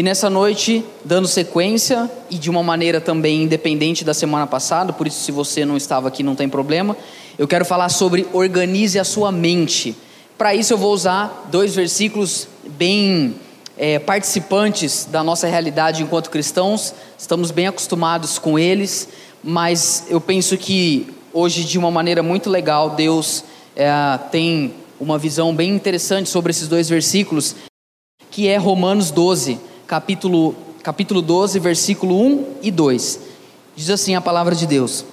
E nessa noite, dando sequência e de uma maneira também independente da semana passada, por isso, se você não estava aqui, não tem problema, eu quero falar sobre organize a sua mente. Para isso, eu vou usar dois versículos bem é, participantes da nossa realidade enquanto cristãos, estamos bem acostumados com eles, mas eu penso que hoje, de uma maneira muito legal, Deus é, tem uma visão bem interessante sobre esses dois versículos, que é Romanos 12 capítulo, capítulo 12, versículo 1 e 2. Diz assim a palavra de Deus: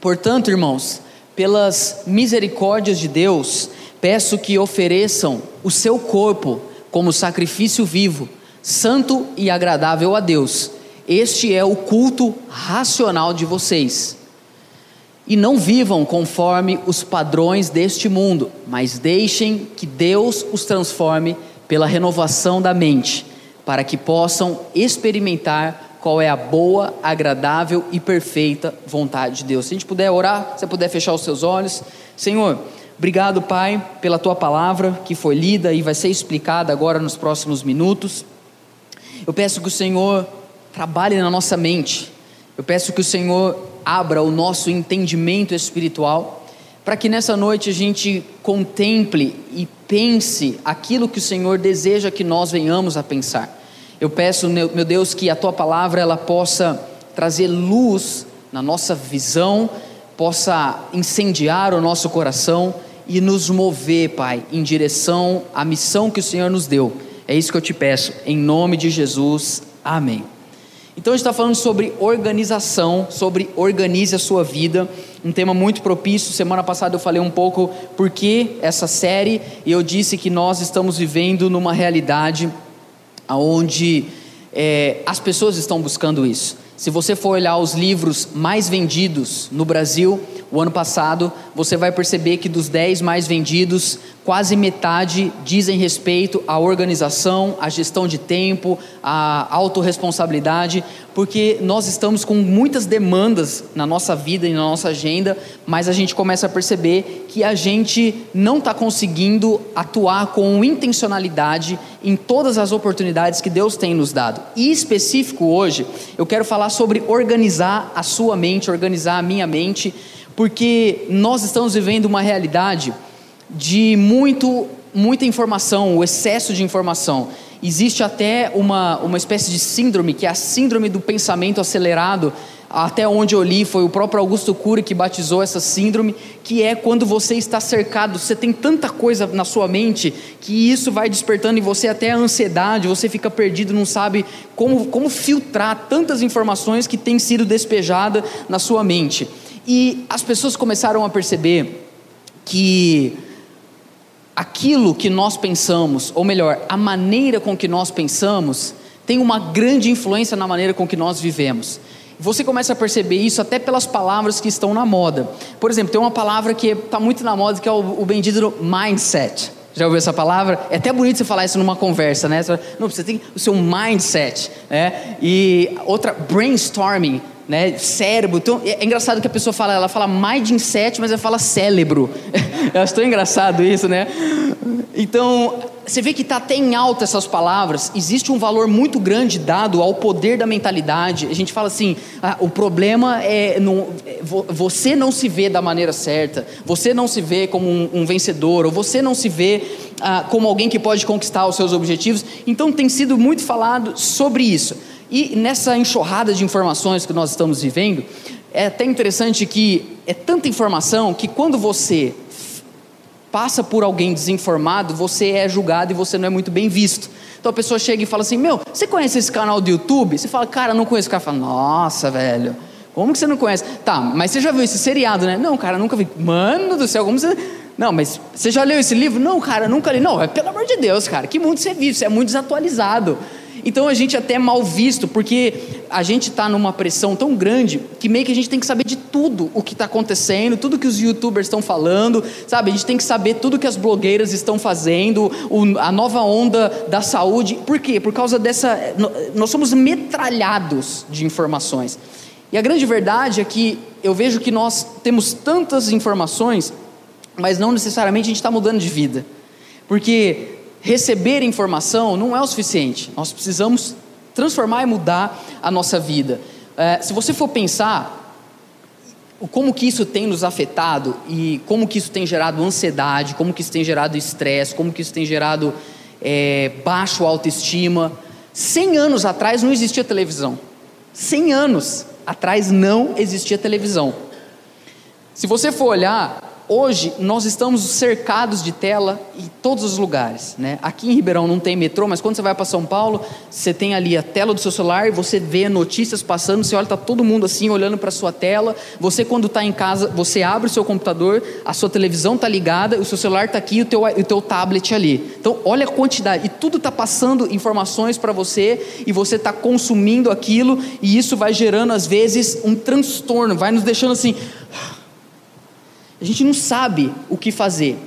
Portanto, irmãos, pelas misericórdias de Deus, peço que ofereçam o seu corpo como sacrifício vivo, santo e agradável a Deus. Este é o culto racional de vocês. E não vivam conforme os padrões deste mundo, mas deixem que Deus os transforme pela renovação da mente para que possam experimentar qual é a boa, agradável e perfeita vontade de Deus. Se a gente puder orar, se você puder fechar os seus olhos. Senhor, obrigado, Pai, pela tua palavra que foi lida e vai ser explicada agora nos próximos minutos. Eu peço que o Senhor trabalhe na nossa mente. Eu peço que o Senhor abra o nosso entendimento espiritual para que nessa noite a gente contemple e pense aquilo que o Senhor deseja que nós venhamos a pensar. Eu peço, meu Deus, que a tua palavra ela possa trazer luz na nossa visão, possa incendiar o nosso coração e nos mover, Pai, em direção à missão que o Senhor nos deu. É isso que eu te peço, em nome de Jesus. Amém. Então a gente está falando sobre organização, sobre organize a sua vida, um tema muito propício. Semana passada eu falei um pouco por que essa série, e eu disse que nós estamos vivendo numa realidade onde é, as pessoas estão buscando isso. Se você for olhar os livros mais vendidos no Brasil, o ano passado, você vai perceber que dos 10 mais vendidos, quase metade dizem respeito à organização, à gestão de tempo, à autorresponsabilidade, porque nós estamos com muitas demandas na nossa vida e na nossa agenda, mas a gente começa a perceber que a gente não está conseguindo atuar com intencionalidade em todas as oportunidades que Deus tem nos dado. E específico hoje, eu quero falar sobre organizar a sua mente, organizar a minha mente porque nós estamos vivendo uma realidade de muito, muita informação, o excesso de informação. Existe até uma, uma espécie de síndrome, que é a síndrome do pensamento acelerado, até onde eu li, foi o próprio Augusto Cury que batizou essa síndrome, que é quando você está cercado, você tem tanta coisa na sua mente, que isso vai despertando em você até a ansiedade, você fica perdido, não sabe como, como filtrar tantas informações que têm sido despejadas na sua mente. E as pessoas começaram a perceber que aquilo que nós pensamos, ou melhor, a maneira com que nós pensamos, tem uma grande influência na maneira com que nós vivemos. Você começa a perceber isso até pelas palavras que estão na moda. Por exemplo, tem uma palavra que está muito na moda que é o, o bendito mindset. Já ouviu essa palavra? É até bonito você falar isso numa conversa, né? Não, você tem o seu mindset, né? E outra, brainstorming né? Cérebro. Então, é, engraçado que a pessoa fala, ela fala mindset, mas ela fala cérebro. Eu acho tão engraçado isso, né? Então, você vê que está até em alta essas palavras. Existe um valor muito grande dado ao poder da mentalidade. A gente fala assim: ah, o problema é, no, é, você não se vê da maneira certa, você não se vê como um, um vencedor, ou você não se vê ah, como alguém que pode conquistar os seus objetivos. Então, tem sido muito falado sobre isso. E nessa enxurrada de informações que nós estamos vivendo, é até interessante que é tanta informação que quando você passa por alguém desinformado, você é julgado e você não é muito bem visto. Então a pessoa chega e fala assim: Meu, você conhece esse canal do YouTube? Você fala, cara, não conheço. O cara fala, nossa, velho, como que você não conhece? Tá, mas você já viu esse seriado, né? Não, cara, nunca vi. Mano do céu, como você. Não, mas você já leu esse livro? Não, cara, nunca li. Não, é pelo amor de Deus, cara, que mundo você vive? Você é muito desatualizado. Então a gente é até mal visto, porque a gente está numa pressão tão grande que meio que a gente tem que saber de tudo o que está acontecendo, tudo que os youtubers estão falando, sabe? A gente tem que saber tudo que as blogueiras estão fazendo, o, a nova onda da saúde. Por quê? Por causa dessa. Nós somos metralhados de informações. E a grande verdade é que eu vejo que nós temos tantas informações, mas não necessariamente a gente está mudando de vida. Porque receber informação não é o suficiente. Nós precisamos transformar e mudar a nossa vida. É, se você for pensar como que isso tem nos afetado e como que isso tem gerado ansiedade, como que isso tem gerado estresse, como que isso tem gerado é, baixo autoestima. Cem anos atrás não existia televisão. Cem anos atrás não existia televisão. Se você for olhar, hoje nós estamos cercados de tela em todos os lugares. Né? Aqui em Ribeirão não tem metrô, mas quando você vai para São Paulo, você tem ali a tela do seu celular você vê notícias passando, você olha, está todo mundo assim olhando para sua tela. Você, quando está em casa, você abre o seu computador, a sua televisão está ligada, o seu celular está aqui e o teu, o teu tablet ali. Então, olha a quantidade. E tudo está passando informações para você e você está consumindo aquilo e isso vai gerando, às vezes, um transtorno, vai nos deixando assim a gente não sabe o que fazer.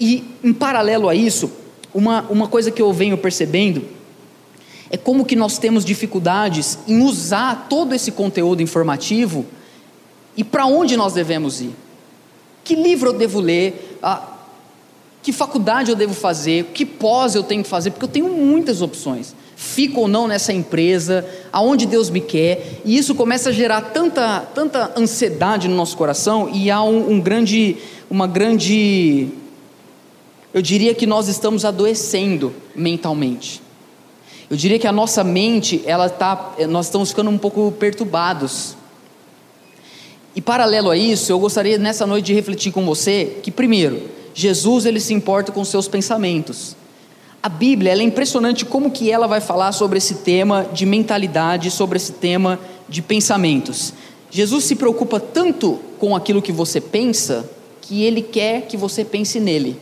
E, em paralelo a isso, uma, uma coisa que eu venho percebendo é como que nós temos dificuldades em usar todo esse conteúdo informativo e para onde nós devemos ir. Que livro eu devo ler? Ah, que faculdade eu devo fazer? Que pós eu tenho que fazer? Porque eu tenho muitas opções fico ou não nessa empresa, aonde Deus me quer, e isso começa a gerar tanta, tanta ansiedade no nosso coração, e há um, um grande, uma grande, eu diria que nós estamos adoecendo mentalmente. Eu diria que a nossa mente, ela tá, nós estamos ficando um pouco perturbados. E paralelo a isso, eu gostaria nessa noite de refletir com você que primeiro, Jesus ele se importa com seus pensamentos. A Bíblia é impressionante como que ela vai falar sobre esse tema de mentalidade, sobre esse tema de pensamentos. Jesus se preocupa tanto com aquilo que você pensa que ele quer que você pense nele.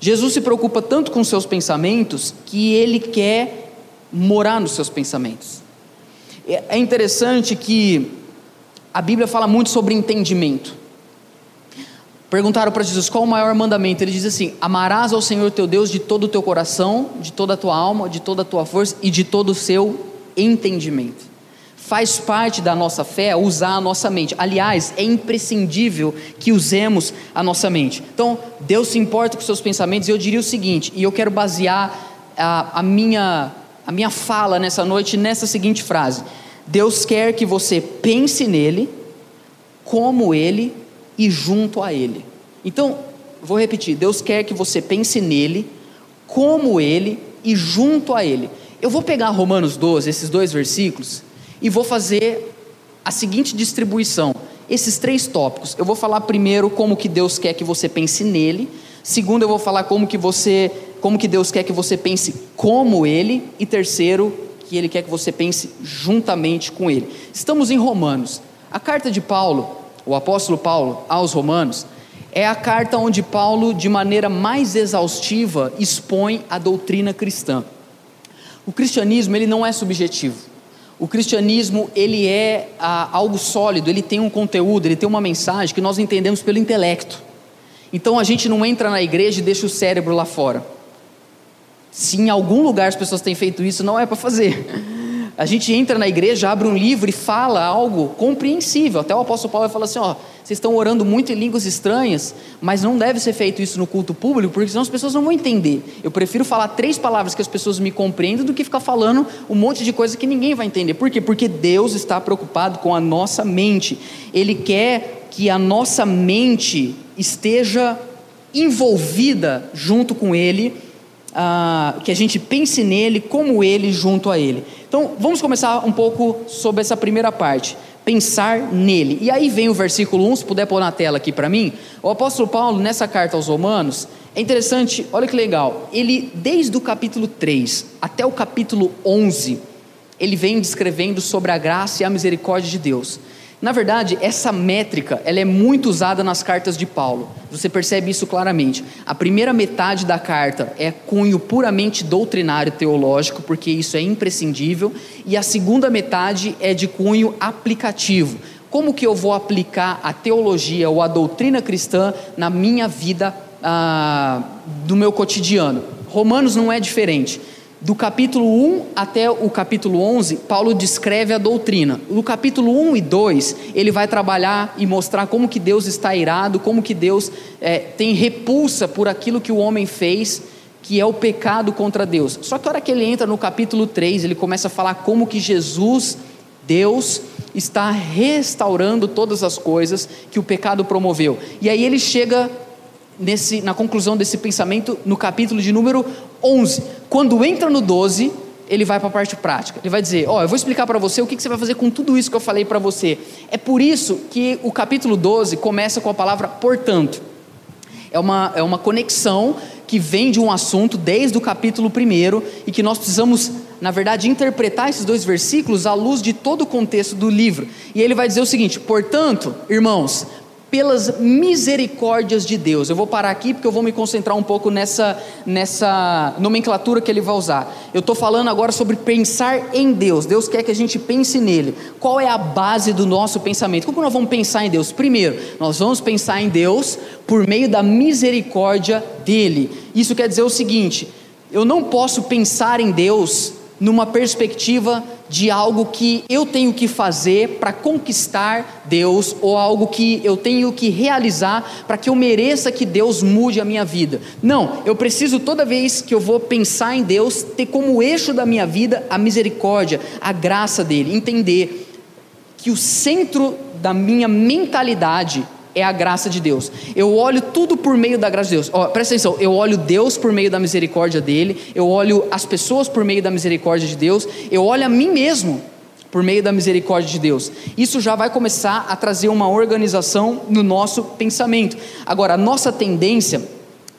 Jesus se preocupa tanto com seus pensamentos que ele quer morar nos seus pensamentos. É, é interessante que a Bíblia fala muito sobre entendimento. Perguntaram para Jesus qual o maior mandamento. Ele diz assim: Amarás ao Senhor teu Deus de todo o teu coração, de toda a tua alma, de toda a tua força e de todo o seu entendimento. Faz parte da nossa fé usar a nossa mente. Aliás, é imprescindível que usemos a nossa mente. Então, Deus se importa com seus pensamentos. E eu diria o seguinte, e eu quero basear a, a, minha, a minha fala nessa noite nessa seguinte frase: Deus quer que você pense nele, como ele e junto a Ele. Então, vou repetir: Deus quer que você pense nele, como Ele e junto a Ele. Eu vou pegar Romanos 12, esses dois versículos, e vou fazer a seguinte distribuição. Esses três tópicos. Eu vou falar primeiro como que Deus quer que você pense nele. Segundo, eu vou falar como que você, como que Deus quer que você pense como Ele. E terceiro, que Ele quer que você pense juntamente com Ele. Estamos em Romanos. A carta de Paulo o apóstolo Paulo aos Romanos, é a carta onde Paulo, de maneira mais exaustiva, expõe a doutrina cristã. O cristianismo ele não é subjetivo. O cristianismo ele é ah, algo sólido, ele tem um conteúdo, ele tem uma mensagem que nós entendemos pelo intelecto. Então a gente não entra na igreja e deixa o cérebro lá fora. Se em algum lugar as pessoas têm feito isso, não é para fazer. A gente entra na igreja, abre um livro e fala algo compreensível. Até o apóstolo Paulo vai falar assim: ó, vocês estão orando muito em línguas estranhas, mas não deve ser feito isso no culto público, porque senão as pessoas não vão entender. Eu prefiro falar três palavras que as pessoas me compreendam do que ficar falando um monte de coisa que ninguém vai entender. Por quê? Porque Deus está preocupado com a nossa mente. Ele quer que a nossa mente esteja envolvida junto com Ele, ah, que a gente pense nele como Ele junto a Ele. Então, vamos começar um pouco sobre essa primeira parte. Pensar nele. E aí vem o versículo 1, se puder pôr na tela aqui para mim. O apóstolo Paulo, nessa carta aos Romanos, é interessante, olha que legal. Ele, desde o capítulo 3 até o capítulo 11, ele vem descrevendo sobre a graça e a misericórdia de Deus. Na verdade, essa métrica ela é muito usada nas cartas de Paulo. Você percebe isso claramente. A primeira metade da carta é cunho puramente doutrinário teológico, porque isso é imprescindível, e a segunda metade é de cunho aplicativo. Como que eu vou aplicar a teologia ou a doutrina cristã na minha vida, ah, do meu cotidiano? Romanos não é diferente. Do capítulo 1 até o capítulo 11, Paulo descreve a doutrina. No capítulo 1 e 2, ele vai trabalhar e mostrar como que Deus está irado, como que Deus é, tem repulsa por aquilo que o homem fez, que é o pecado contra Deus. Só que a hora que ele entra no capítulo 3, ele começa a falar como que Jesus, Deus, está restaurando todas as coisas que o pecado promoveu. E aí ele chega nesse, na conclusão desse pensamento no capítulo de número 11. Quando entra no 12, ele vai para a parte prática. Ele vai dizer: Ó, oh, eu vou explicar para você o que, você vai fazer com tudo isso que eu falei para você. É por isso que o capítulo 12 começa com a palavra portanto. É uma, é uma conexão que vem de um assunto desde o capítulo 1 e que nós precisamos, na verdade, interpretar esses dois versículos à luz de todo o contexto do livro. E ele vai dizer o seguinte: portanto, irmãos, pelas misericórdias de Deus. Eu vou parar aqui porque eu vou me concentrar um pouco nessa, nessa nomenclatura que ele vai usar. Eu estou falando agora sobre pensar em Deus. Deus quer que a gente pense nele. Qual é a base do nosso pensamento? Como nós vamos pensar em Deus? Primeiro, nós vamos pensar em Deus por meio da misericórdia dele. Isso quer dizer o seguinte: eu não posso pensar em Deus numa perspectiva de algo que eu tenho que fazer para conquistar Deus ou algo que eu tenho que realizar para que eu mereça que Deus mude a minha vida. Não, eu preciso toda vez que eu vou pensar em Deus ter como eixo da minha vida a misericórdia, a graça dele, entender que o centro da minha mentalidade é a graça de Deus. Eu olho tudo por meio da graça de Deus. Ó, presta atenção, eu olho Deus por meio da misericórdia dele, eu olho as pessoas por meio da misericórdia de Deus, eu olho a mim mesmo por meio da misericórdia de Deus. Isso já vai começar a trazer uma organização no nosso pensamento. Agora, a nossa tendência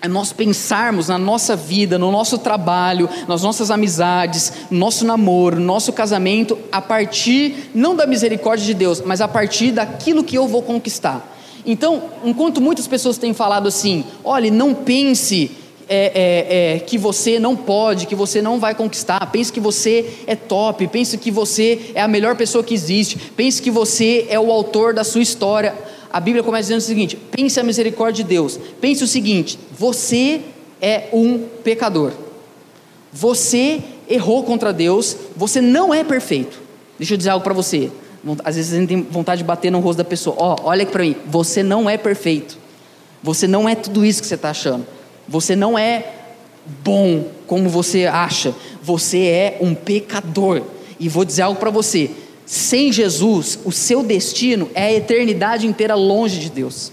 é nós pensarmos na nossa vida, no nosso trabalho, nas nossas amizades, no nosso namoro, no nosso casamento, a partir não da misericórdia de Deus, mas a partir daquilo que eu vou conquistar. Então, enquanto muitas pessoas têm falado assim, olhe, não pense é, é, é, que você não pode, que você não vai conquistar, pense que você é top, pense que você é a melhor pessoa que existe, pense que você é o autor da sua história. A Bíblia começa dizendo o seguinte: pense a misericórdia de Deus, pense o seguinte, você é um pecador, você errou contra Deus, você não é perfeito. Deixa eu dizer algo para você. Às vezes a gente tem vontade de bater no rosto da pessoa. Ó, oh, olha aqui para mim. Você não é perfeito. Você não é tudo isso que você está achando. Você não é bom como você acha. Você é um pecador. E vou dizer algo para você. Sem Jesus, o seu destino é a eternidade inteira longe de Deus.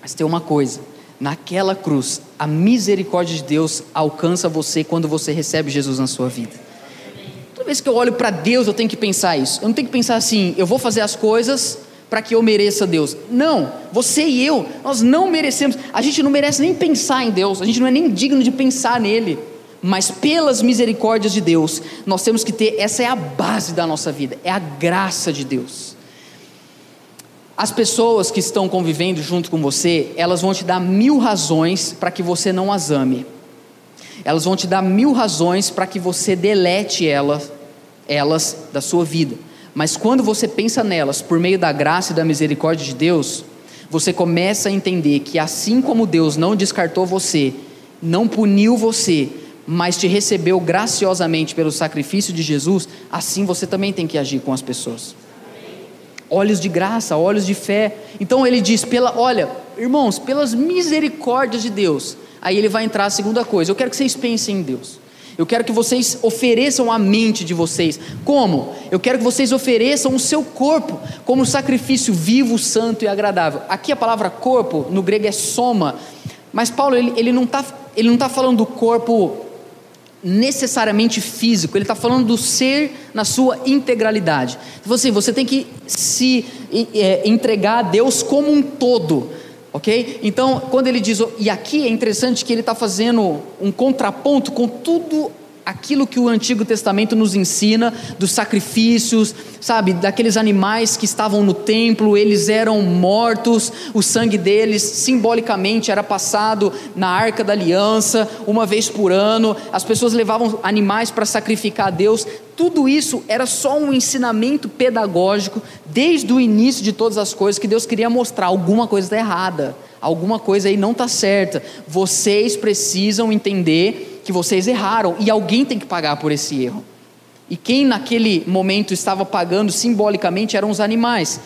Mas tem uma coisa: naquela cruz, a misericórdia de Deus alcança você quando você recebe Jesus na sua vida. Toda vez que eu olho para Deus, eu tenho que pensar isso. Eu não tenho que pensar assim, eu vou fazer as coisas para que eu mereça Deus. Não, você e eu, nós não merecemos. A gente não merece nem pensar em Deus, a gente não é nem digno de pensar nele. Mas pelas misericórdias de Deus, nós temos que ter, essa é a base da nossa vida, é a graça de Deus. As pessoas que estão convivendo junto com você, elas vão te dar mil razões para que você não as ame. Elas vão te dar mil razões para que você delete elas, elas da sua vida. Mas quando você pensa nelas por meio da graça e da misericórdia de Deus, você começa a entender que assim como Deus não descartou você, não puniu você, mas te recebeu graciosamente pelo sacrifício de Jesus, assim você também tem que agir com as pessoas. Olhos de graça, olhos de fé. Então ele diz: pela, olha, irmãos, pelas misericórdias de Deus, Aí ele vai entrar a segunda coisa. Eu quero que vocês pensem em Deus. Eu quero que vocês ofereçam a mente de vocês. Como? Eu quero que vocês ofereçam o seu corpo como sacrifício vivo, santo e agradável. Aqui a palavra corpo no grego é soma, mas Paulo ele, ele não está ele não tá falando do corpo necessariamente físico, ele está falando do ser na sua integralidade. Então, assim, você tem que se é, entregar a Deus como um todo ok? Então, quando ele diz, e aqui é interessante que ele está fazendo um contraponto com tudo aquilo que o Antigo Testamento nos ensina, dos sacrifícios, sabe, daqueles animais que estavam no templo, eles eram mortos, o sangue deles simbolicamente era passado na arca da aliança, uma vez por ano, as pessoas levavam animais para sacrificar a Deus, tudo isso era só um ensinamento pedagógico, desde o início de todas as coisas, que Deus queria mostrar: alguma coisa está errada, alguma coisa aí não está certa, vocês precisam entender que vocês erraram e alguém tem que pagar por esse erro. E quem naquele momento estava pagando simbolicamente eram os animais.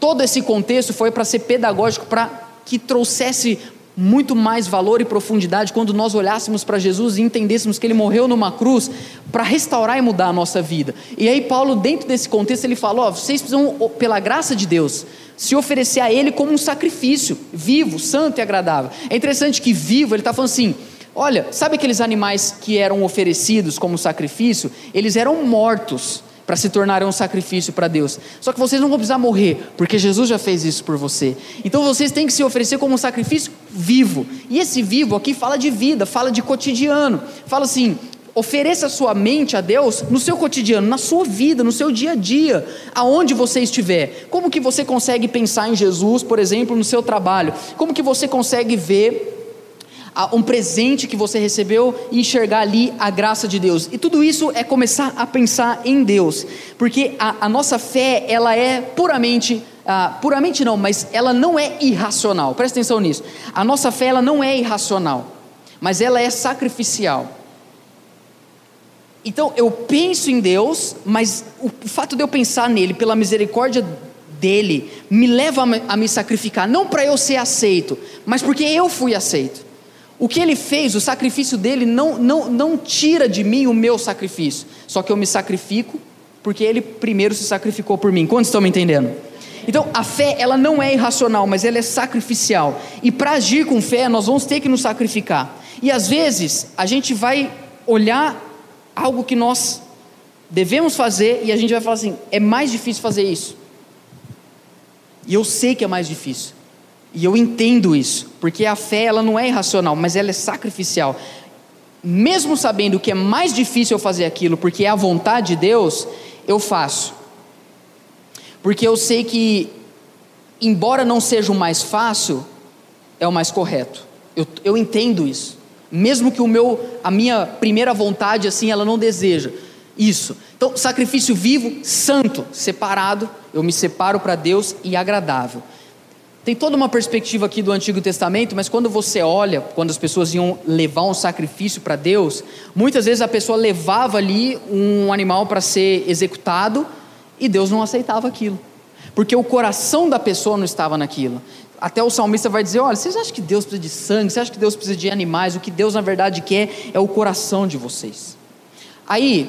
Todo esse contexto foi para ser pedagógico, para que trouxesse muito mais valor e profundidade quando nós olhássemos para Jesus e entendêssemos que ele morreu numa cruz para restaurar e mudar a nossa vida. E aí Paulo, dentro desse contexto, ele fala: ó, vocês precisam, pela graça de Deus, se oferecer a Ele como um sacrifício vivo, santo e agradável. É interessante que vivo, ele está falando assim: olha, sabe aqueles animais que eram oferecidos como sacrifício? Eles eram mortos para se tornarem um sacrifício para Deus. Só que vocês não vão precisar morrer, porque Jesus já fez isso por você. Então vocês têm que se oferecer como um sacrifício vivo. E esse vivo aqui fala de vida, fala de cotidiano. Fala assim: ofereça sua mente a Deus no seu cotidiano, na sua vida, no seu dia a dia, aonde você estiver. Como que você consegue pensar em Jesus, por exemplo, no seu trabalho? Como que você consegue ver um presente que você recebeu e enxergar ali a graça de Deus. E tudo isso é começar a pensar em Deus, porque a, a nossa fé ela é puramente ah, puramente não, mas ela não é irracional. Presta atenção nisso. A nossa fé ela não é irracional, mas ela é sacrificial. Então eu penso em Deus, mas o fato de eu pensar nele pela misericórdia dele me leva a me sacrificar, não para eu ser aceito, mas porque eu fui aceito. O que ele fez, o sacrifício dele, não, não, não tira de mim o meu sacrifício. Só que eu me sacrifico porque ele primeiro se sacrificou por mim. Quantos estão me entendendo? Então, a fé, ela não é irracional, mas ela é sacrificial. E para agir com fé, nós vamos ter que nos sacrificar. E às vezes, a gente vai olhar algo que nós devemos fazer e a gente vai falar assim: é mais difícil fazer isso. E eu sei que é mais difícil. E eu entendo isso, porque a fé ela não é irracional, mas ela é sacrificial. Mesmo sabendo que é mais difícil eu fazer aquilo, porque é a vontade de Deus, eu faço. Porque eu sei que, embora não seja o mais fácil, é o mais correto. Eu, eu entendo isso. Mesmo que o meu, a minha primeira vontade assim, ela não deseja isso. Então, sacrifício vivo, santo, separado, eu me separo para Deus e agradável. Tem toda uma perspectiva aqui do Antigo Testamento, mas quando você olha, quando as pessoas iam levar um sacrifício para Deus, muitas vezes a pessoa levava ali um animal para ser executado e Deus não aceitava aquilo, porque o coração da pessoa não estava naquilo. Até o salmista vai dizer: Olha, vocês acham que Deus precisa de sangue? Vocês acham que Deus precisa de animais? O que Deus na verdade quer é o coração de vocês. Aí,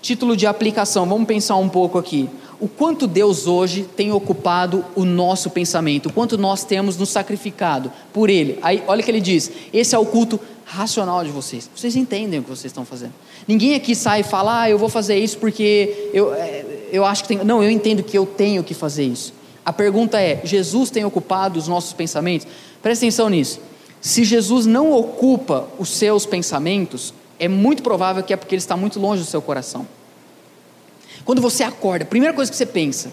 título de aplicação, vamos pensar um pouco aqui o quanto Deus hoje tem ocupado o nosso pensamento, o quanto nós temos nos sacrificado por Ele. Aí, olha o que ele diz: esse é o culto racional de vocês. Vocês entendem o que vocês estão fazendo. Ninguém aqui sai e fala, ah, eu vou fazer isso porque eu, é, eu acho que tem. Não, eu entendo que eu tenho que fazer isso. A pergunta é: Jesus tem ocupado os nossos pensamentos? Presta atenção nisso. Se Jesus não ocupa os seus pensamentos, é muito provável que é porque ele está muito longe do seu coração. Quando você acorda, a primeira coisa que você pensa,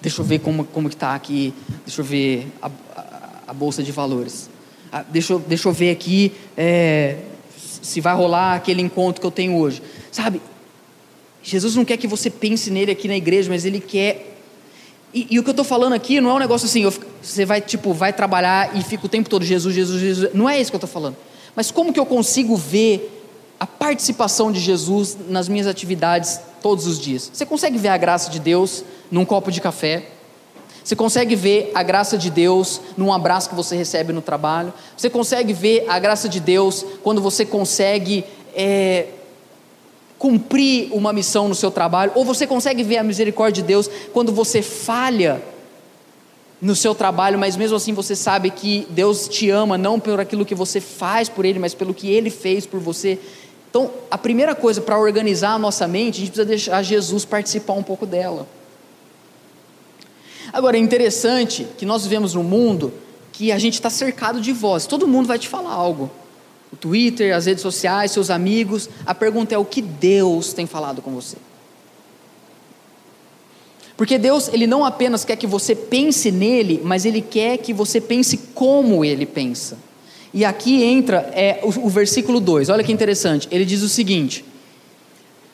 deixa eu ver como, como está aqui, deixa eu ver a, a, a bolsa de valores, ah, deixa, eu, deixa eu ver aqui é, se vai rolar aquele encontro que eu tenho hoje, sabe? Jesus não quer que você pense nele aqui na igreja, mas ele quer e, e, o que eu estou falando aqui não é um negócio assim, eu, você vai tipo, vai trabalhar e fica o tempo todo Jesus, Jesus, Jesus. Não é isso que eu estou falando. Mas como que eu consigo ver a participação de Jesus nas minhas atividades todos os dias. Você consegue ver a graça de Deus num copo de café? Você consegue ver a graça de Deus num abraço que você recebe no trabalho? Você consegue ver a graça de Deus quando você consegue é, cumprir uma missão no seu trabalho? Ou você consegue ver a misericórdia de Deus quando você falha no seu trabalho, mas mesmo assim você sabe que Deus te ama não por aquilo que você faz por Ele, mas pelo que Ele fez por você? Então, a primeira coisa para organizar a nossa mente, a gente precisa deixar Jesus participar um pouco dela. Agora, é interessante que nós vivemos num mundo que a gente está cercado de vozes, todo mundo vai te falar algo. O Twitter, as redes sociais, seus amigos. A pergunta é o que Deus tem falado com você. Porque Deus, Ele não apenas quer que você pense nele, mas Ele quer que você pense como Ele pensa. E aqui entra é, o, o versículo 2, olha que interessante. Ele diz o seguinte: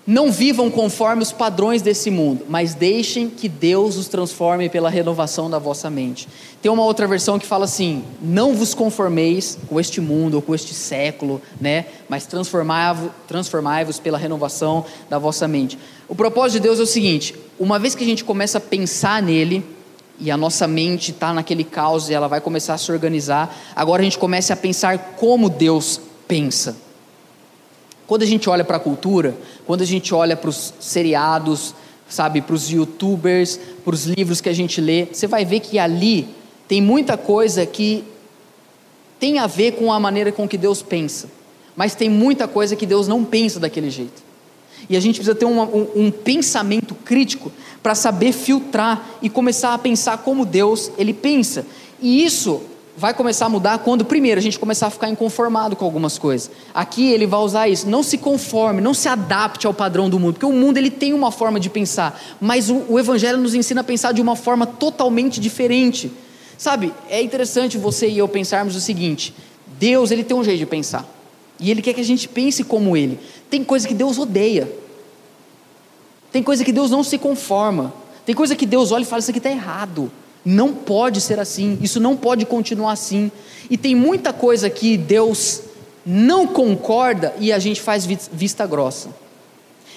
Não vivam conforme os padrões desse mundo, mas deixem que Deus os transforme pela renovação da vossa mente. Tem uma outra versão que fala assim: Não vos conformeis com este mundo ou com este século, né? Mas transformai-vos transformai pela renovação da vossa mente. O propósito de Deus é o seguinte: uma vez que a gente começa a pensar nele, e a nossa mente está naquele caos e ela vai começar a se organizar. Agora a gente começa a pensar como Deus pensa. Quando a gente olha para a cultura, quando a gente olha para os seriados, sabe, para os youtubers, para os livros que a gente lê, você vai ver que ali tem muita coisa que tem a ver com a maneira com que Deus pensa, mas tem muita coisa que Deus não pensa daquele jeito. E a gente precisa ter um, um, um pensamento crítico para saber filtrar e começar a pensar como Deus ele pensa. E isso vai começar a mudar quando, primeiro, a gente começar a ficar inconformado com algumas coisas. Aqui ele vai usar isso. Não se conforme, não se adapte ao padrão do mundo, porque o mundo ele tem uma forma de pensar, mas o, o Evangelho nos ensina a pensar de uma forma totalmente diferente. Sabe, é interessante você e eu pensarmos o seguinte: Deus ele tem um jeito de pensar, e Ele quer que a gente pense como Ele. Tem coisa que Deus odeia, tem coisa que Deus não se conforma, tem coisa que Deus olha e fala: Isso aqui está errado. Não pode ser assim, isso não pode continuar assim. E tem muita coisa que Deus não concorda e a gente faz vista grossa.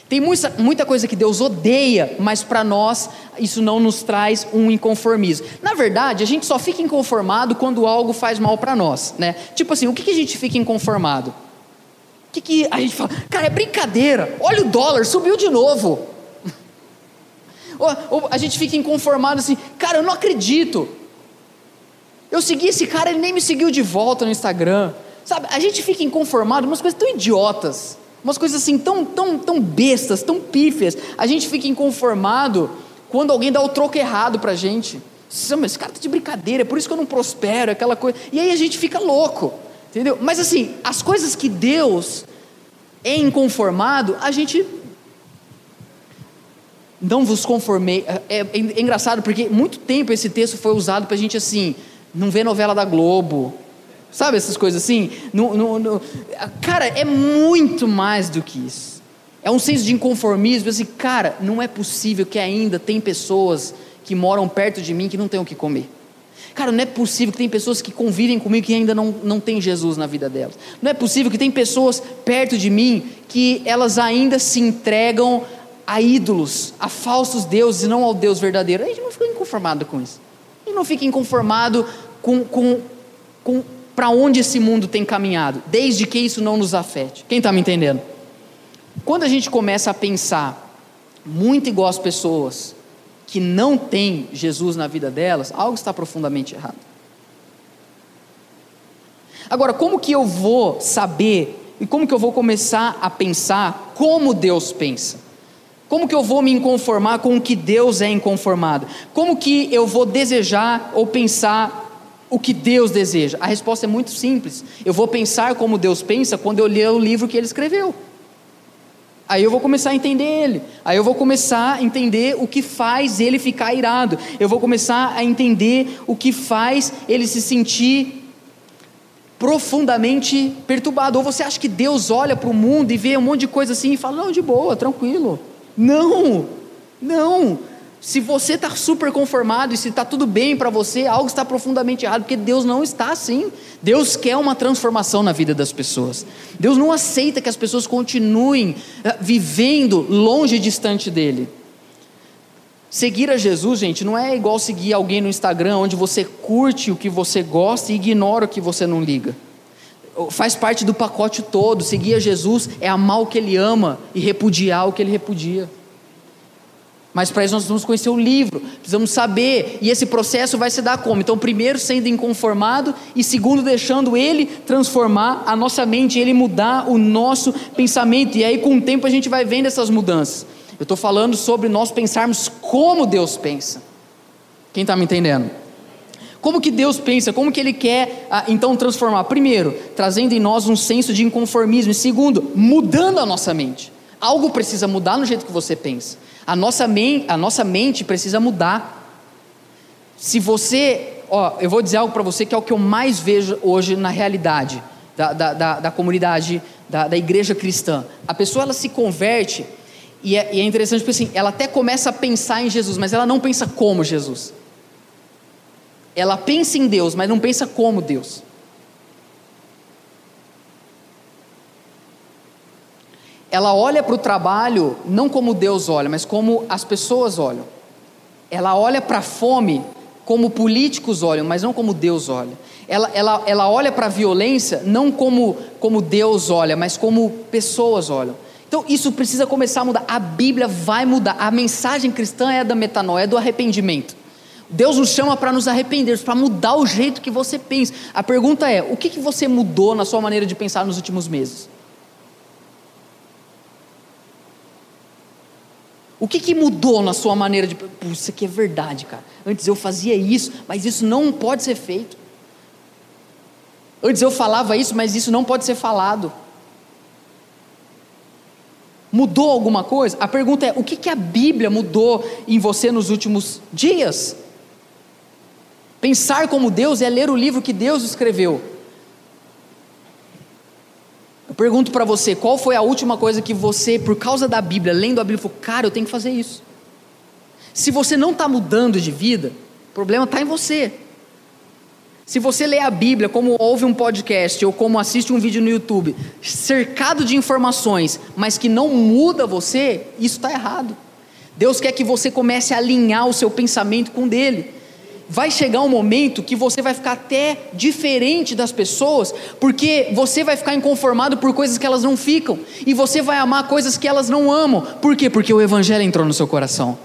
Tem muita, muita coisa que Deus odeia, mas para nós isso não nos traz um inconformismo. Na verdade, a gente só fica inconformado quando algo faz mal para nós, né? Tipo assim, o que, que a gente fica inconformado? Que, que a gente fala? Cara, é brincadeira. Olha o dólar, subiu de novo. Ou, ou a gente fica inconformado assim, cara, eu não acredito. Eu segui esse cara, ele nem me seguiu de volta no Instagram. Sabe, a gente fica inconformado umas coisas tão idiotas, umas coisas assim tão, tão, tão bestas, tão pífias. A gente fica inconformado quando alguém dá o troco errado pra gente. Esse cara tá de brincadeira, é por isso que eu não prospero, aquela coisa. E aí a gente fica louco, entendeu? Mas assim, as coisas que Deus é inconformado, a gente não vos conformei. É, é, é, engraçado porque muito tempo esse texto foi usado para a gente assim, não ver novela da Globo, sabe essas coisas assim? No, no, no, cara, é muito mais do que isso. É um senso de inconformismo, assim, cara, não é possível que ainda tem pessoas que moram perto de mim que não têm o que comer. Cara, não é possível que tem pessoas que convivem comigo que ainda não, não tem Jesus na vida delas. Não é possível que tem pessoas perto de mim que elas ainda se entregam a ídolos, a falsos deuses e não ao Deus verdadeiro. A gente não fica inconformado com isso. A gente não fica inconformado com, com, com para onde esse mundo tem caminhado, desde que isso não nos afete. Quem está me entendendo? Quando a gente começa a pensar muito igual as pessoas que não têm Jesus na vida delas, algo está profundamente errado. Agora, como que eu vou saber e como que eu vou começar a pensar como Deus pensa? Como que eu vou me inconformar com o que Deus é inconformado? Como que eu vou desejar ou pensar o que Deus deseja? A resposta é muito simples. Eu vou pensar como Deus pensa quando eu ler o livro que ele escreveu. Aí eu vou começar a entender ele. Aí eu vou começar a entender o que faz ele ficar irado. Eu vou começar a entender o que faz ele se sentir profundamente perturbado. Ou você acha que Deus olha para o mundo e vê um monte de coisa assim e fala: não, de boa, tranquilo. Não, não. Se você está super conformado e se está tudo bem para você, algo está profundamente errado, porque Deus não está assim. Deus quer uma transformação na vida das pessoas. Deus não aceita que as pessoas continuem eh, vivendo longe e distante dele. Seguir a Jesus, gente, não é igual seguir alguém no Instagram onde você curte o que você gosta e ignora o que você não liga. Faz parte do pacote todo. Seguir a Jesus é amar o que ele ama e repudiar o que ele repudia. Mas para isso nós precisamos conhecer o livro, precisamos saber, e esse processo vai se dar como? Então, primeiro, sendo inconformado, e segundo, deixando ele transformar a nossa mente, ele mudar o nosso pensamento, e aí com o tempo a gente vai vendo essas mudanças. Eu estou falando sobre nós pensarmos como Deus pensa. Quem está me entendendo? Como que Deus pensa? Como que Ele quer ah, então transformar? Primeiro, trazendo em nós um senso de inconformismo. E segundo, mudando a nossa mente. Algo precisa mudar no jeito que você pensa. A nossa, men a nossa mente precisa mudar. Se você, ó, eu vou dizer algo para você que é o que eu mais vejo hoje na realidade da, da, da, da comunidade, da, da igreja cristã. A pessoa ela se converte e é, e é interessante porque assim, ela até começa a pensar em Jesus, mas ela não pensa como Jesus. Ela pensa em Deus, mas não pensa como Deus. Ela olha para o trabalho não como Deus olha, mas como as pessoas olham. Ela olha para a fome como políticos olham, mas não como Deus olha. Ela, ela, ela olha para a violência não como, como Deus olha, mas como pessoas olham. Então isso precisa começar a mudar. A Bíblia vai mudar. A mensagem cristã é da metanoia, é do arrependimento. Deus nos chama para nos arrepender, para mudar o jeito que você pensa. A pergunta é: o que, que você mudou na sua maneira de pensar nos últimos meses? O que, que mudou na sua maneira de. Pô, isso aqui é verdade, cara. Antes eu fazia isso, mas isso não pode ser feito. Antes eu falava isso, mas isso não pode ser falado. Mudou alguma coisa? A pergunta é: o que, que a Bíblia mudou em você nos últimos dias? Pensar como Deus é ler o livro que Deus escreveu. Pergunto para você, qual foi a última coisa que você, por causa da Bíblia, lendo a Bíblia, falou, cara, eu tenho que fazer isso. Se você não está mudando de vida, o problema está em você. Se você lê a Bíblia como ouve um podcast ou como assiste um vídeo no YouTube, cercado de informações, mas que não muda você, isso está errado. Deus quer que você comece a alinhar o seu pensamento com dele vai chegar um momento que você vai ficar até diferente das pessoas, porque você vai ficar inconformado por coisas que elas não ficam, e você vai amar coisas que elas não amam. Por quê? Porque o Evangelho entrou no seu coração.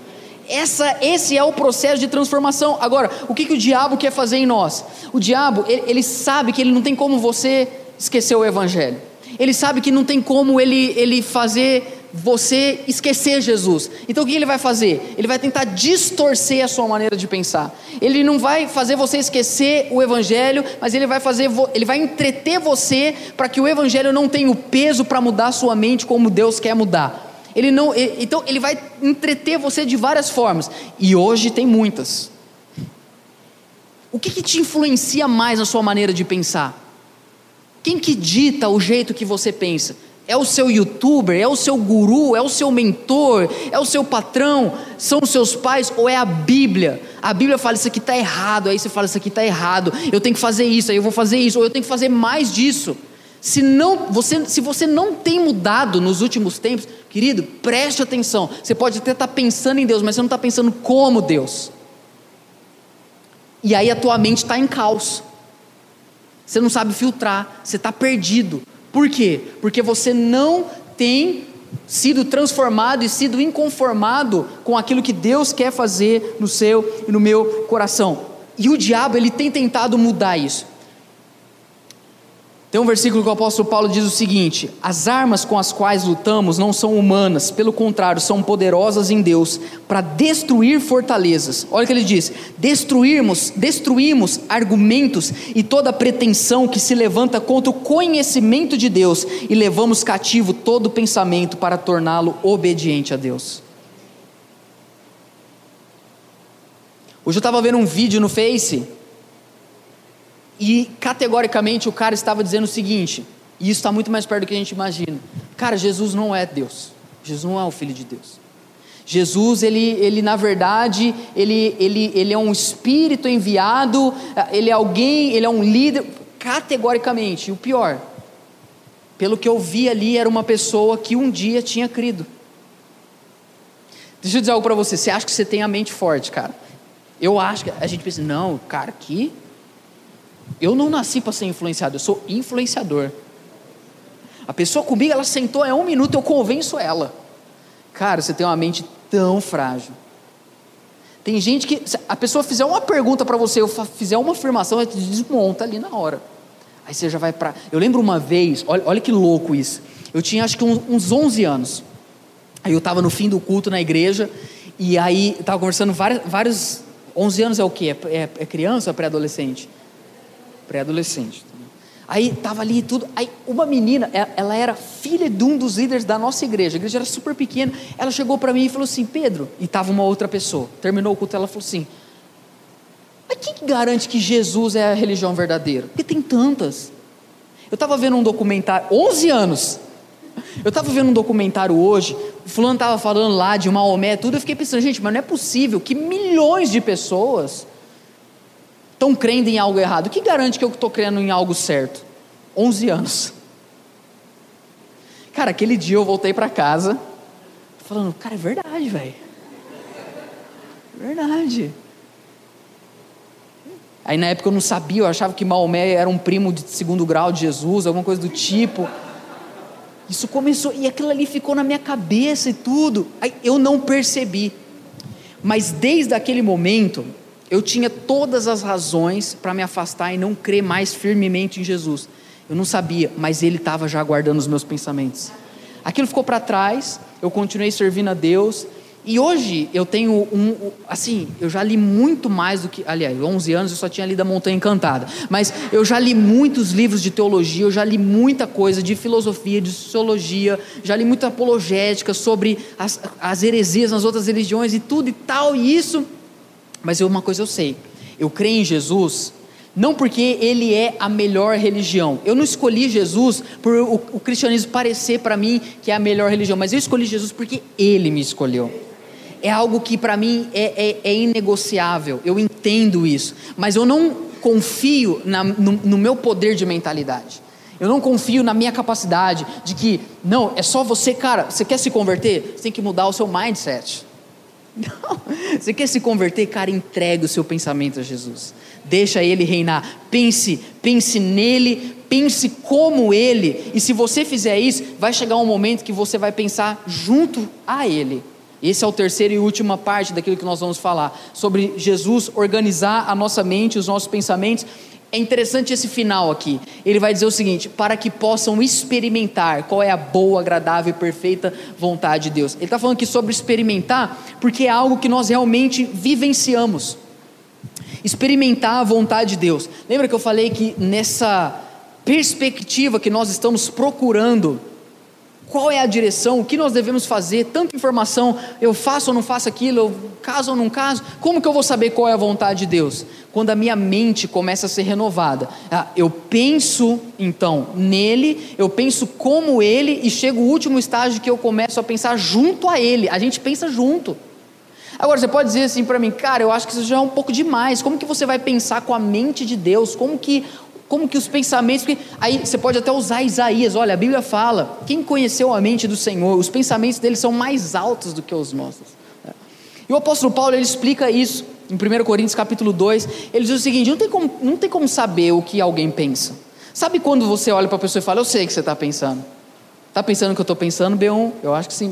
Essa, esse é o processo de transformação. Agora, o que, que o diabo quer fazer em nós? O diabo, ele, ele sabe que ele não tem como você esquecer o Evangelho. Ele sabe que não tem como ele, ele fazer você esquecer Jesus. Então o que ele vai fazer? Ele vai tentar distorcer a sua maneira de pensar. Ele não vai fazer você esquecer o evangelho, mas ele vai fazer ele vai entreter você para que o evangelho não tenha o peso para mudar a sua mente como Deus quer mudar. Ele não, então ele vai entreter você de várias formas. E hoje tem muitas. O que, que te influencia mais na sua maneira de pensar? Quem que dita o jeito que você pensa? É o seu youtuber, é o seu guru, é o seu mentor, é o seu patrão, são os seus pais ou é a Bíblia? A Bíblia fala isso aqui está errado, aí você fala isso aqui está errado, eu tenho que fazer isso, aí eu vou fazer isso, ou eu tenho que fazer mais disso. Se, não, você, se você não tem mudado nos últimos tempos, querido, preste atenção. Você pode até estar tá pensando em Deus, mas você não está pensando como Deus. E aí a tua mente está em caos. Você não sabe filtrar, você está perdido. Por quê? Porque você não tem sido transformado e sido inconformado com aquilo que Deus quer fazer no seu e no meu coração. E o diabo, ele tem tentado mudar isso. Tem um versículo que o apóstolo Paulo diz o seguinte: As armas com as quais lutamos não são humanas, pelo contrário, são poderosas em Deus para destruir fortalezas. Olha o que ele diz: destruirmos, destruímos argumentos e toda pretensão que se levanta contra o conhecimento de Deus e levamos cativo todo pensamento para torná-lo obediente a Deus. Hoje eu estava vendo um vídeo no Face e categoricamente o cara estava dizendo o seguinte, e isso está muito mais perto do que a gente imagina. Cara, Jesus não é Deus. Jesus não é o Filho de Deus. Jesus, ele, ele na verdade, ele, ele, ele é um espírito enviado, ele é alguém, ele é um líder, categoricamente. E o pior, pelo que eu vi ali, era uma pessoa que um dia tinha crido. Deixa eu dizer algo para você, você acha que você tem a mente forte, cara? Eu acho que a gente pensa, não, cara, aqui eu não nasci para ser influenciado, eu sou influenciador. A pessoa comigo, ela sentou, é um minuto, eu convenço ela. Cara, você tem uma mente tão frágil. Tem gente que, se a pessoa fizer uma pergunta para você, eu fizer uma afirmação, ela te desmonta ali na hora. Aí você já vai para. Eu lembro uma vez, olha, olha que louco isso. Eu tinha acho que uns, uns 11 anos. Aí eu estava no fim do culto na igreja, e aí estava conversando vários, vários. 11 anos é o quê? É, é, é criança ou é pré-adolescente? Pré-adolescente. Aí estava ali tudo. Aí uma menina, ela era filha de um dos líderes da nossa igreja. A igreja era super pequena. Ela chegou para mim e falou assim: Pedro, e estava uma outra pessoa. Terminou o culto, ela falou assim: Mas quem que garante que Jesus é a religião verdadeira? Porque tem tantas. Eu estava vendo um documentário, 11 anos. Eu estava vendo um documentário hoje, o fulano estava falando lá de Maomé, tudo. Eu fiquei pensando, gente, mas não é possível que milhões de pessoas estão crendo em algo errado. O que garante que eu estou crendo em algo certo? 11 anos. Cara, aquele dia eu voltei para casa, falando, cara, é verdade, velho. Verdade. Aí na época eu não sabia, eu achava que Maomé era um primo de segundo grau de Jesus, alguma coisa do tipo. Isso começou, e aquilo ali ficou na minha cabeça e tudo. Aí eu não percebi. Mas desde aquele momento, eu tinha todas as razões para me afastar e não crer mais firmemente em Jesus. Eu não sabia, mas Ele estava já guardando os meus pensamentos. Aquilo ficou para trás, eu continuei servindo a Deus, e hoje eu tenho um, assim, eu já li muito mais do que, aliás, 11 anos eu só tinha lido a Montanha Encantada, mas eu já li muitos livros de teologia, eu já li muita coisa de filosofia, de sociologia, já li muita apologética sobre as, as heresias nas outras religiões e tudo e tal, e isso, mas eu, uma coisa eu sei, eu creio em Jesus, não porque ele é a melhor religião. Eu não escolhi Jesus por o, o cristianismo parecer para mim que é a melhor religião, mas eu escolhi Jesus porque ele me escolheu é algo que para mim é, é, é, inegociável, eu entendo isso, mas eu não confio na, no, no meu poder de mentalidade. Eu não confio na minha capacidade de que, não, é só você, cara, você quer se converter? Você tem que mudar o seu mindset. Não, você quer se converter, cara, entregue o seu pensamento a Jesus. Deixa ele reinar. Pense, pense nele, pense como ele. E se você fizer isso, vai chegar um momento que você vai pensar junto a ele. Esse é o terceiro e última parte daquilo que nós vamos falar, sobre Jesus organizar a nossa mente, os nossos pensamentos. É interessante esse final aqui. Ele vai dizer o seguinte: para que possam experimentar qual é a boa, agradável e perfeita vontade de Deus. Ele está falando aqui sobre experimentar, porque é algo que nós realmente vivenciamos. Experimentar a vontade de Deus. Lembra que eu falei que nessa perspectiva que nós estamos procurando, qual é a direção, o que nós devemos fazer, tanta informação, eu faço ou não faço aquilo, eu caso ou não caso, como que eu vou saber qual é a vontade de Deus? Quando a minha mente começa a ser renovada, ah, eu penso então nele, eu penso como ele, e chega o último estágio que eu começo a pensar junto a ele, a gente pensa junto. Agora você pode dizer assim para mim, cara, eu acho que isso já é um pouco demais. Como que você vai pensar com a mente de Deus? Como que como que os pensamentos, porque aí você pode até usar Isaías, olha, a Bíblia fala, quem conheceu a mente do Senhor, os pensamentos dele são mais altos do que os nossos. E o apóstolo Paulo ele explica isso em 1 Coríntios capítulo 2, ele diz o seguinte: não tem como, não tem como saber o que alguém pensa. Sabe quando você olha para a pessoa e fala, eu sei o que você está pensando? Está pensando o que eu estou pensando, B1? Eu acho que sim.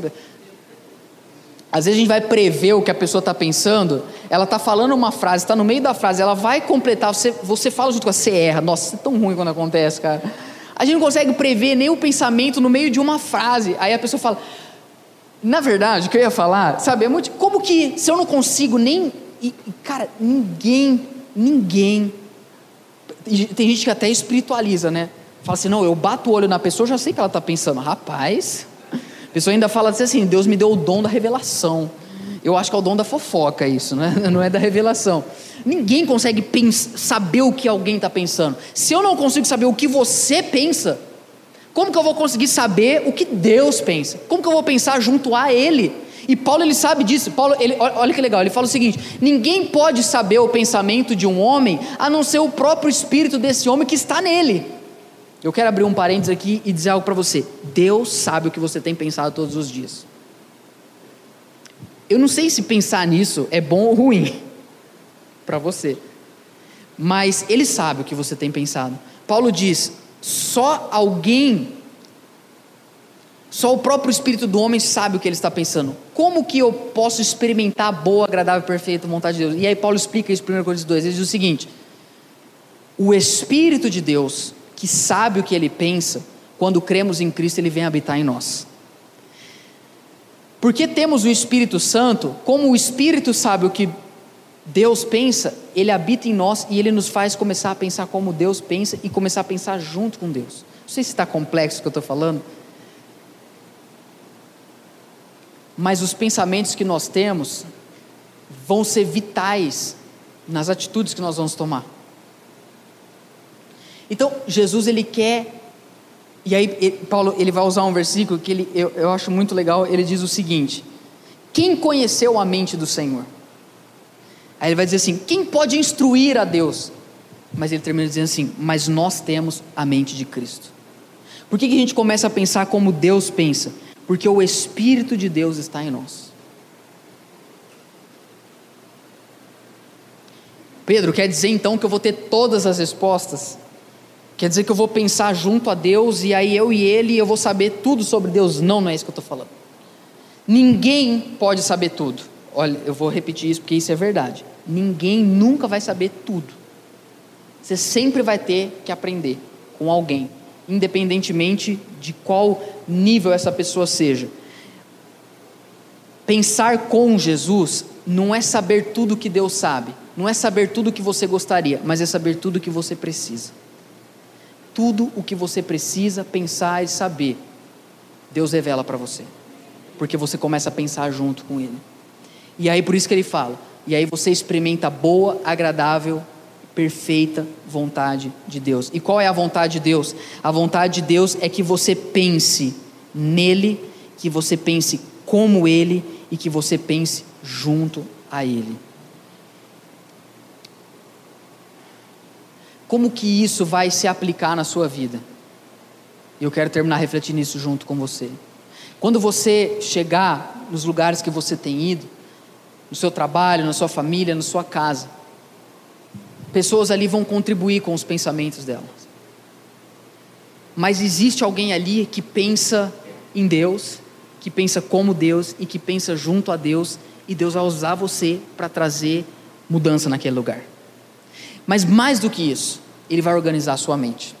Às vezes a gente vai prever o que a pessoa está pensando, ela está falando uma frase, está no meio da frase, ela vai completar, você, você fala junto com ela, você erra. Nossa, é tão ruim quando acontece, cara. A gente não consegue prever nem o pensamento no meio de uma frase. Aí a pessoa fala, na verdade, o que eu ia falar, sabe, é muito, como que, se eu não consigo nem. Cara, ninguém, ninguém. Tem gente que até espiritualiza, né? Fala assim, não, eu bato o olho na pessoa, já sei que ela está pensando, rapaz. A pessoa ainda fala assim: Deus me deu o dom da revelação. Eu acho que é o dom da fofoca isso, né? não é da revelação. Ninguém consegue saber o que alguém está pensando. Se eu não consigo saber o que você pensa, como que eu vou conseguir saber o que Deus pensa? Como que eu vou pensar junto a Ele? E Paulo ele sabe disso. Paulo, ele, olha que legal. Ele fala o seguinte: ninguém pode saber o pensamento de um homem a não ser o próprio espírito desse homem que está nele. Eu quero abrir um parênteses aqui e dizer algo para você. Deus sabe o que você tem pensado todos os dias. Eu não sei se pensar nisso é bom ou ruim para você, mas Ele sabe o que você tem pensado. Paulo diz: só alguém, só o próprio espírito do homem sabe o que ele está pensando. Como que eu posso experimentar a boa, agradável perfeita vontade de Deus? E aí Paulo explica isso em 1 Coríntios 2. Ele diz o seguinte: o Espírito de Deus que sabe o que ele pensa, quando cremos em Cristo, ele vem habitar em nós. Porque temos o Espírito Santo, como o Espírito sabe o que Deus pensa, ele habita em nós e ele nos faz começar a pensar como Deus pensa e começar a pensar junto com Deus. Não sei se está complexo o que eu estou falando, mas os pensamentos que nós temos vão ser vitais nas atitudes que nós vamos tomar. Então, Jesus ele quer e aí ele, Paulo ele vai usar um versículo que ele, eu, eu acho muito legal. Ele diz o seguinte: Quem conheceu a mente do Senhor? Aí ele vai dizer assim: Quem pode instruir a Deus? Mas ele termina dizendo assim: Mas nós temos a mente de Cristo. Por que, que a gente começa a pensar como Deus pensa? Porque o Espírito de Deus está em nós. Pedro, quer dizer então que eu vou ter todas as respostas? Quer dizer que eu vou pensar junto a Deus e aí eu e ele eu vou saber tudo sobre Deus? Não, não é isso que eu estou falando. Ninguém pode saber tudo. Olha, eu vou repetir isso porque isso é verdade. Ninguém nunca vai saber tudo. Você sempre vai ter que aprender com alguém, independentemente de qual nível essa pessoa seja. Pensar com Jesus não é saber tudo que Deus sabe, não é saber tudo que você gostaria, mas é saber tudo que você precisa. Tudo o que você precisa pensar e saber, Deus revela para você, porque você começa a pensar junto com Ele. E aí por isso que Ele fala, e aí você experimenta a boa, agradável, perfeita vontade de Deus. E qual é a vontade de Deus? A vontade de Deus é que você pense nele, que você pense como Ele e que você pense junto a Ele. Como que isso vai se aplicar na sua vida? Eu quero terminar refletindo nisso junto com você. Quando você chegar nos lugares que você tem ido, no seu trabalho, na sua família, na sua casa, pessoas ali vão contribuir com os pensamentos delas. Mas existe alguém ali que pensa em Deus, que pensa como Deus e que pensa junto a Deus, e Deus vai usar você para trazer mudança naquele lugar. Mas mais do que isso, Ele vai organizar a sua mente.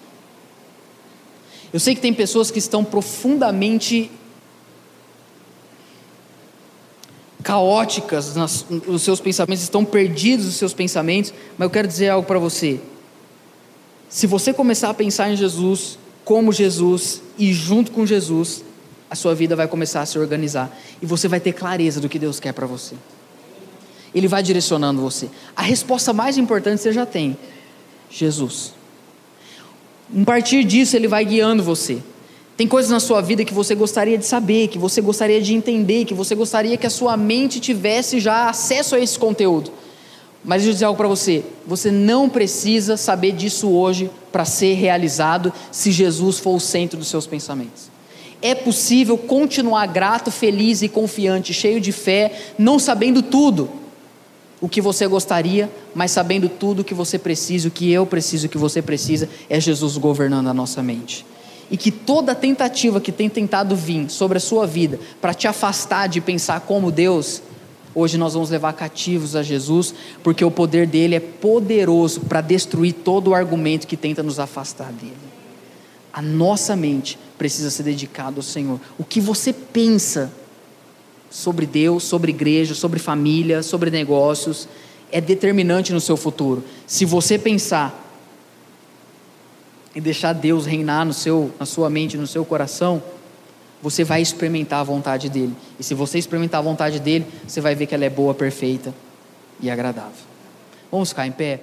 Eu sei que tem pessoas que estão profundamente caóticas nas, os seus pensamentos, estão perdidos os seus pensamentos, mas eu quero dizer algo para você. Se você começar a pensar em Jesus, como Jesus e junto com Jesus, a sua vida vai começar a se organizar e você vai ter clareza do que Deus quer para você. Ele vai direcionando você. A resposta mais importante você já tem: Jesus. A partir disso, ele vai guiando você. Tem coisas na sua vida que você gostaria de saber, que você gostaria de entender, que você gostaria que a sua mente tivesse já acesso a esse conteúdo. Mas deixa eu dizer algo para você: você não precisa saber disso hoje para ser realizado se Jesus for o centro dos seus pensamentos é possível continuar grato, feliz e confiante, cheio de fé, não sabendo tudo o que você gostaria, mas sabendo tudo o que você precisa, o que eu preciso, o que você precisa, é Jesus governando a nossa mente. E que toda tentativa que tem tentado vir sobre a sua vida para te afastar de pensar como Deus, hoje nós vamos levar cativos a Jesus, porque o poder dele é poderoso para destruir todo o argumento que tenta nos afastar dele. A nossa mente precisa ser dedicado ao Senhor. O que você pensa sobre Deus, sobre igreja, sobre família, sobre negócios, é determinante no seu futuro. Se você pensar e deixar Deus reinar no seu, na sua mente, no seu coração, você vai experimentar a vontade dele. E se você experimentar a vontade dele, você vai ver que ela é boa, perfeita e agradável. Vamos ficar em pé?